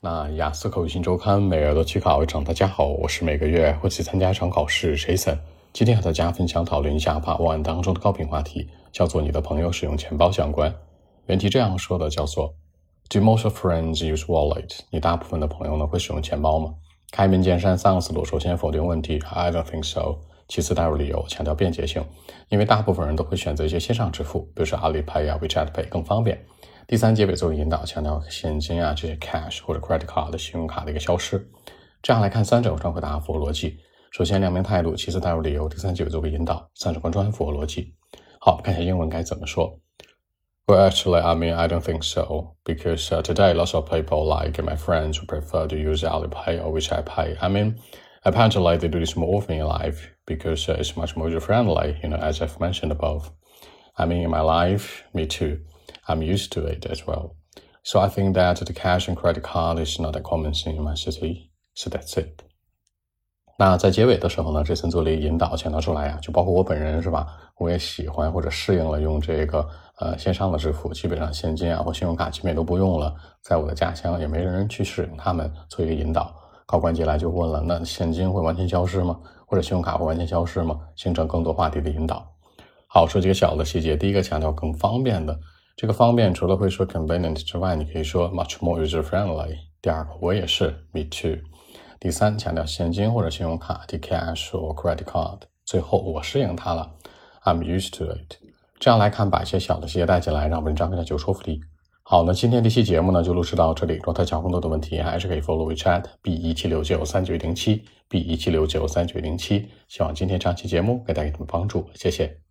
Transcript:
那雅思口语新周刊每月都去考一场。大家好，我是每个月会去参加一场考试，Jason。今天和大家分享讨论一下 Part 1当中的高频话题，叫做你的朋友使用钱包相关。原题这样说的，叫做 Do most friends use wallet？你大部分的朋友呢会使用钱包吗？开门见山三个思路：首先否定问题，I don't think so。其次带入理由，强调便捷性，因为大部分人都会选择一些线上支付，比如说阿里 Pay 啊、WeChat Pay 更方便。第三结尾作为引导，强调现金啊这些 cash 或者 credit card 的信用卡的一个消失。这样来看，三者贯回答符合逻辑。首先两面态度，其次带入理由，第三结尾作为引导，三者贯穿符合逻辑。好，看一下英文该怎么说。Well, actually, I mean, I don't think so because uh, today lots of people, like my friends, prefer to use Alipay or WeChat Pay. I mean, apparently they do this more often in life because uh, it's much more user friendly. You know, as I've mentioned above. I mean, in my life, me too. I'm used to it as well. So I think that the cash and credit card is not a common thing in my city. So that's it. 那在结尾的时候呢，这森做了一个引导，强调出来呀，就包括我本人是吧？我也喜欢或者适应了用这个呃线上的支付，基本上现金啊或信用卡基本都不用了。在我的家乡也没人去使用它们，做一个引导。高官进来就问了，那现金会完全消失吗？或者信用卡会完全消失吗？形成更多话题的引导。好，说几个小的细节。第一个强调更方便的。这个方便除了会说 convenient 之外，你可以说 much more user friendly。第二个，我也是，me too。第三，强调现金或者信用卡，the cash or credit card。最后，我适应它了，I'm used to it。这样来看，把一些小的细节带进来，让文章更加具有说服力。好，那今天这期节目呢，就录制到这里。如果大家有更多的问题，还是可以 follow WeChat b 一七六九三九零七 b 一七六九三九零七。希望今天这期节目给大家什么帮助，谢谢。